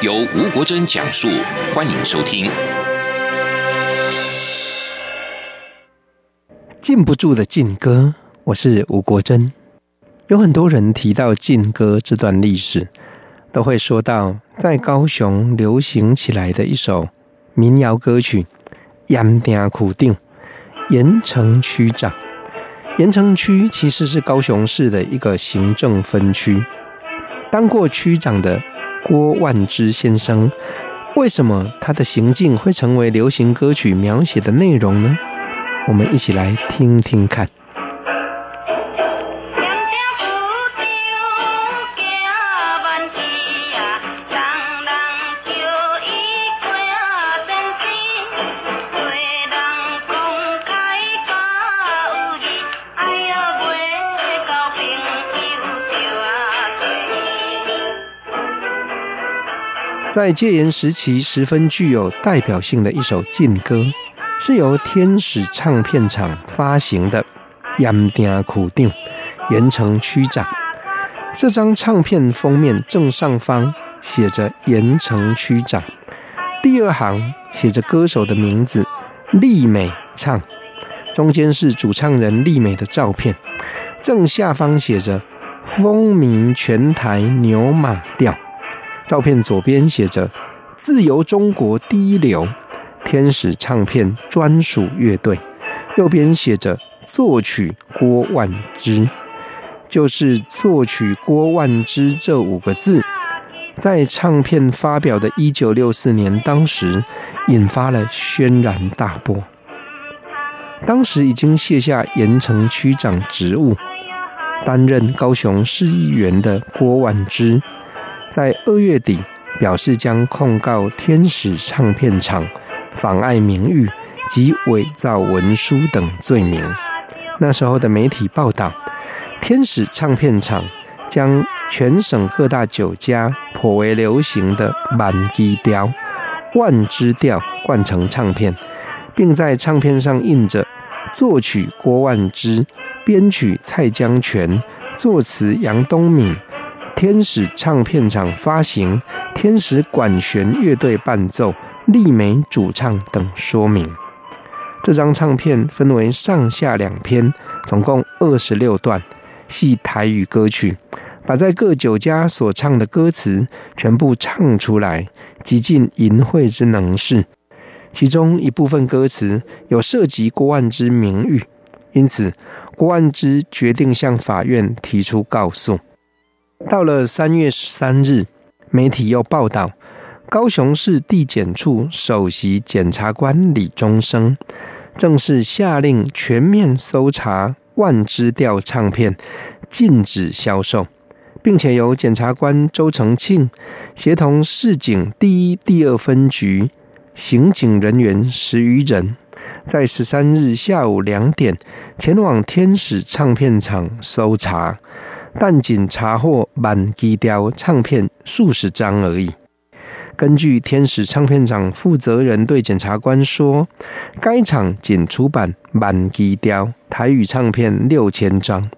由吴国珍讲述，欢迎收听。禁不住的禁歌，我是吴国珍。有很多人提到禁歌这段历史，都会说到在高雄流行起来的一首民谣歌曲《盐埕区长》。盐埕区长，盐埕区其实是高雄市的一个行政分区。当过区长的郭万之先生，为什么他的行径会成为流行歌曲描写的内容呢？我们一起来听听看。在戒严时期，十分具有代表性的一首禁歌，是由天使唱片厂发行的《盐埕区长》，盐城区长。这张唱片封面正上方写着“盐城区长”，第二行写着歌手的名字丽美唱，中间是主唱人丽美的照片，正下方写着“风靡全台牛马调”。照片左边写着“自由中国第一流天使唱片专属乐队”，右边写着“作曲郭万之”，就是作曲郭万之这五个字，在唱片发表的一九六四年，当时引发了轩然大波。当时已经卸下盐埕区长职务，担任高雄市议员的郭万之。在二月底，表示将控告天使唱片厂妨碍名誉及伪造文书等罪名。那时候的媒体报道，天使唱片厂将全省各大酒家颇为流行的满基调、万之调灌成唱片，并在唱片上印着作曲郭万之、编曲蔡江泉、作词杨东敏。天使唱片厂发行，天使管弦乐队伴奏，立美主唱等说明。这张唱片分为上下两篇，总共二十六段，系台语歌曲，把在各酒家所唱的歌词全部唱出来，极尽淫秽之能事。其中一部分歌词有涉及郭万之名誉，因此郭万之决定向法院提出告诉。到了三月十三日，媒体又报道，高雄市地检处首席检察官李宗生正式下令全面搜查万支调唱片，禁止销售，并且由检察官周成庆协同市警第一、第二分局刑警人员十余人，在十三日下午两点前往天使唱片厂搜查。但仅查获满机雕唱片数十张而已。根据天使唱片厂负责人对检察官说，该厂仅出版满机雕台语唱片六千张，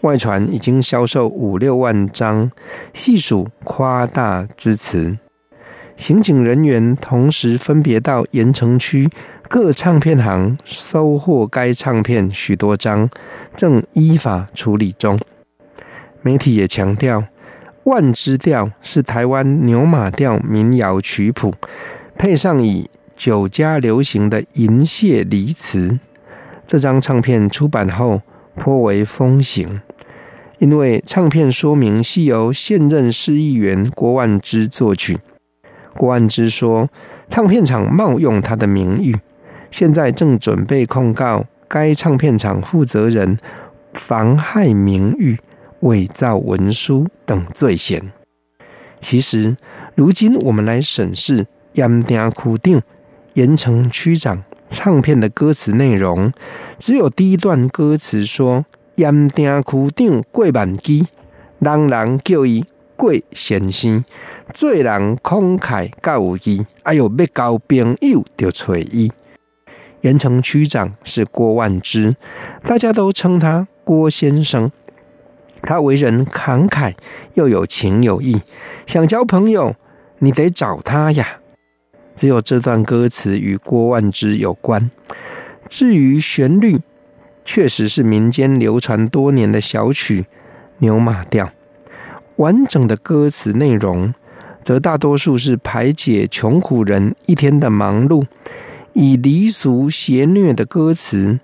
外传已经销售五六万张，系属夸大之词。刑警人员同时分别到盐城区各唱片行收获该唱片许多张，正依法处理中。媒体也强调，万之调是台湾牛马调民谣曲谱，配上以酒家流行的银屑离词。这张唱片出版后颇为风行，因为唱片说明系由现任市议员郭万之作曲。郭万之说，唱片厂冒用他的名誉，现在正准备控告该唱片厂负责人妨害名誉。伪造文书等罪嫌。其实，如今我们来审视盐埕区长盐城区长唱片的歌词内容，只有第一段歌词说：“盐埕区长过万枝，人人叫伊过先生，做人慷慨较有义，哎呦，要交朋友就找伊。”盐城区长是郭万枝，大家都称他郭先生。他为人慷慨，又有情有义，想交朋友，你得找他呀。只有这段歌词与郭万之有关。至于旋律，确实是民间流传多年的小曲《牛马调》。完整的歌词内容，则大多数是排解穷苦人一天的忙碌。以离俗邪虐的歌词，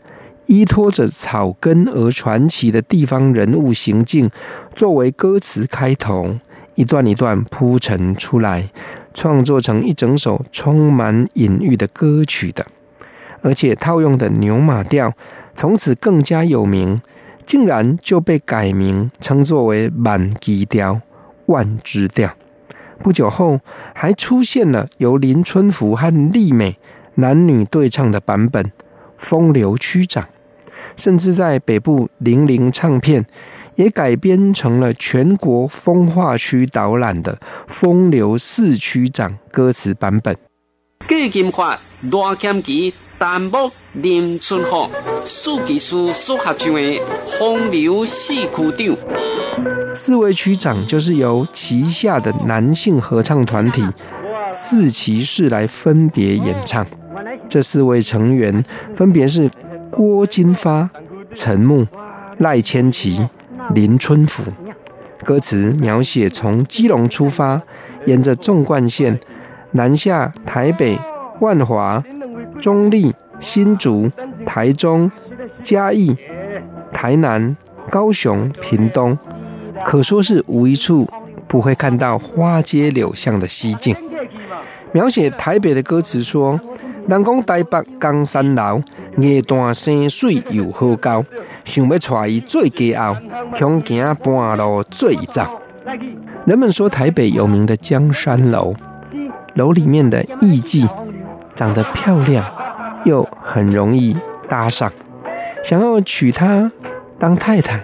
依托着草根而传奇的地方人物行径，作为歌词开头，一段一段铺陈出来，创作成一整首充满隐喻的歌曲的。而且套用的牛马调，从此更加有名，竟然就被改名称作为万枝调、万枝调。不久后，还出现了由林春福和丽美。男女对唱的版本《风流区长》，甚至在北部零零唱片也改编成了全国风化区导览的《风流四区长》歌词版本。郭金发、罗剑吉、林春所合唱的《风流四区长》，四位区长就是由旗下的男性合唱团体四骑士来分别演唱。这四位成员分别是郭金发、陈木、赖千琪、林春福。歌词描写从基隆出发，沿着纵贯线南下台北、万华、中坜、新竹、台中、嘉义、台南、高雄、屏东，可说是无一处不会看到花街柳巷的西景。描写台北的歌词说。南宫台北江山老，夜段山水又好高，想要带伊做家后，恐惊半路醉走。人们说台北有名的江山楼，楼里面的艺妓长得漂亮，又很容易搭上，想要娶她当太太，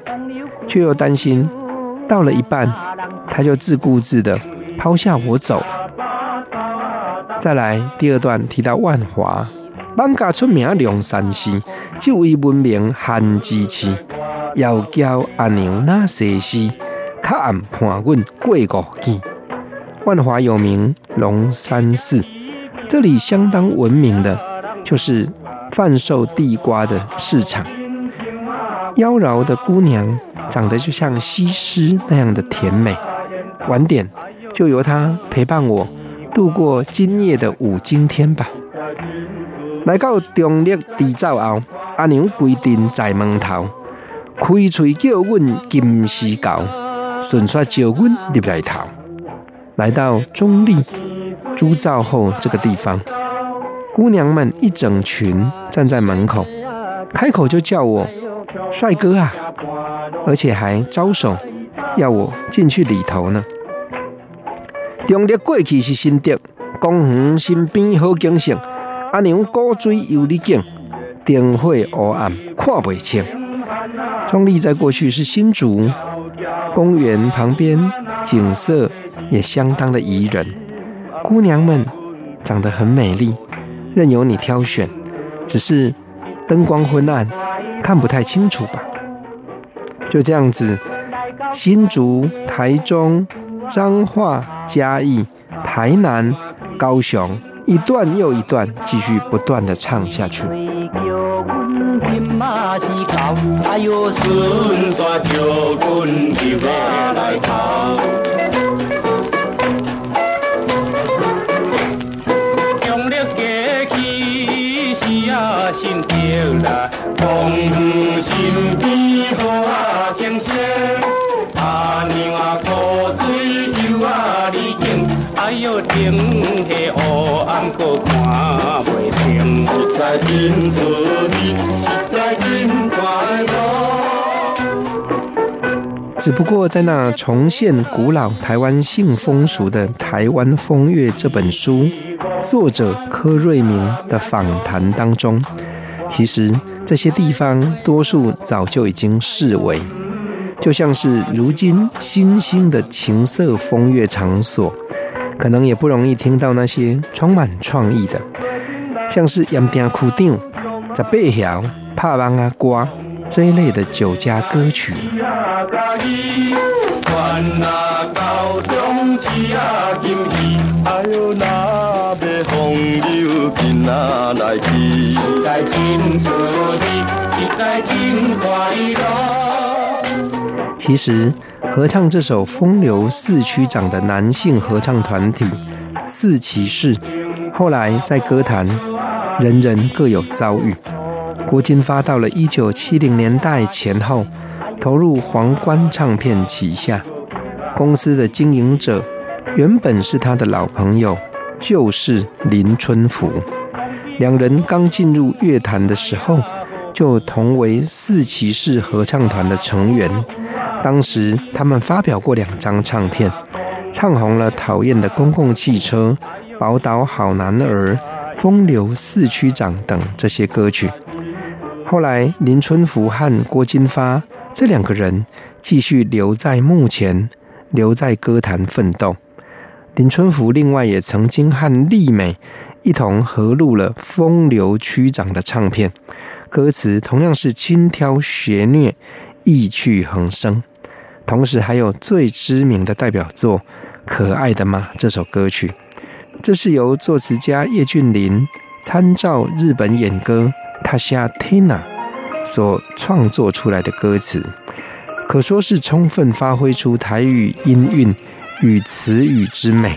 却又担心到了一半，她就自顾自的抛下我走。再来第二段提到万华，艋舺出名龙山寺，这位闻名韩之痴，要叫阿娘那西施，靠岸伴阮过五记。万华有名龙山寺，这里相当闻名的，就是贩售地瓜的市场。妖娆的姑娘长得就像西施那样的甜美，晚点就由她陪伴我。度过今夜的五更天吧。来到中立地灶后，阿娘规定在门头开嘴叫阮金丝狗，顺说叫阮入来头。来到中立猪灶后这个地方，姑娘们一整群站在门口，开口就叫我帅哥啊，而且还招手要我进去里头呢。中立过去是新竹，公园身边好景色。阿娘古水游丽景，灯火黑暗看不清。中立在过去是新竹，公园旁边景色也相当的宜人，姑娘们长得很美丽，任由你挑选，只是灯光昏暗，看不太清楚吧。就这样子，新竹、台中。彰化、嘉义、台南、高雄，一段又一段继续不断的唱下去。啊只不过在那重现古老台湾性风俗的台湾风月这本书作者柯瑞明的访谈当中其实这些地方多数早就已经视为就像是如今新兴的情色风月场所可能也不容易听到那些充满创意的，像是盐埕区长、十八条、拍网仔歌这一类的酒家歌曲。其实，合唱这首《风流四区长》的男性合唱团体四骑士，后来在歌坛，人人各有遭遇。郭金发到了一九七零年代前后，投入皇冠唱片旗下，公司的经营者原本是他的老朋友，就是林春福。两人刚进入乐坛的时候，就同为四骑士合唱团的成员。当时他们发表过两张唱片，唱红了《讨厌的公共汽车》《宝岛好男儿》《风流四区长》等这些歌曲。后来林春福和郭金发这两个人继续留在幕前，留在歌坛奋斗。林春福另外也曾经和丽美一同合录了《风流区长》的唱片，歌词同样是轻佻谐谑，意趣横生。同时还有最知名的代表作《可爱的吗》这首歌曲，这是由作词家叶俊麟参照日本演歌塔夏 Tina 所创作出来的歌词，可说是充分发挥出台语音韵与词语之美。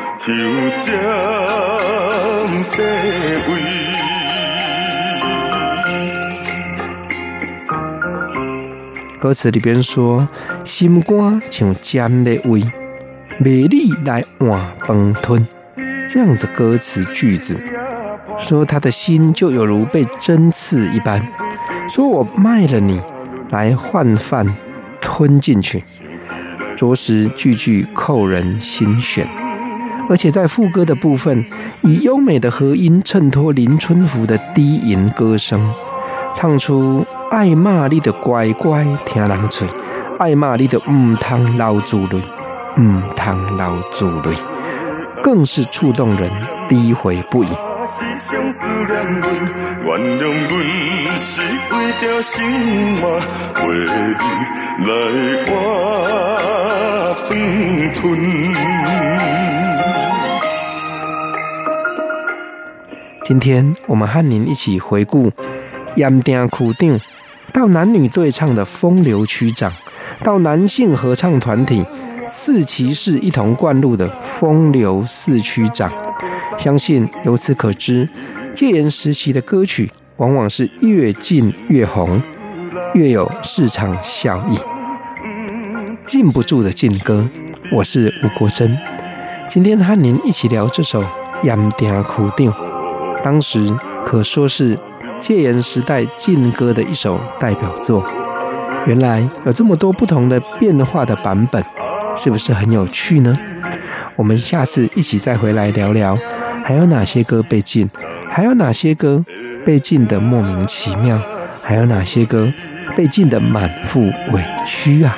歌词里边说：“心肝像尖的胃，美丽来换饭吞。”这样的歌词句子，说他的心就有如被针刺一般，说我卖了你来换饭吞进去。着实句句扣人心弦，而且在副歌的部分，以优美的和音衬托林春福的低吟歌声，唱出爱骂你的乖乖听人嘴，爱骂你的唔通老珠泪，唔通老珠泪，更是触动人，低回不已。今天我们和您一起回顾盐埕区长到男女对唱的风流区长，到男性合唱团体四骑士一同灌录的风流四区长。相信由此可知，戒严时期的歌曲往往是越禁越红，越有市场效益。禁不住的禁歌，我是吴国珍。今天和您一起聊这首盐埕区长，当时可说是戒严时代禁歌的一首代表作。原来有这么多不同的变化的版本，是不是很有趣呢？我们下次一起再回来聊聊。还有哪些歌被禁？还有哪些歌被禁的莫名其妙？还有哪些歌被禁的满腹委屈啊？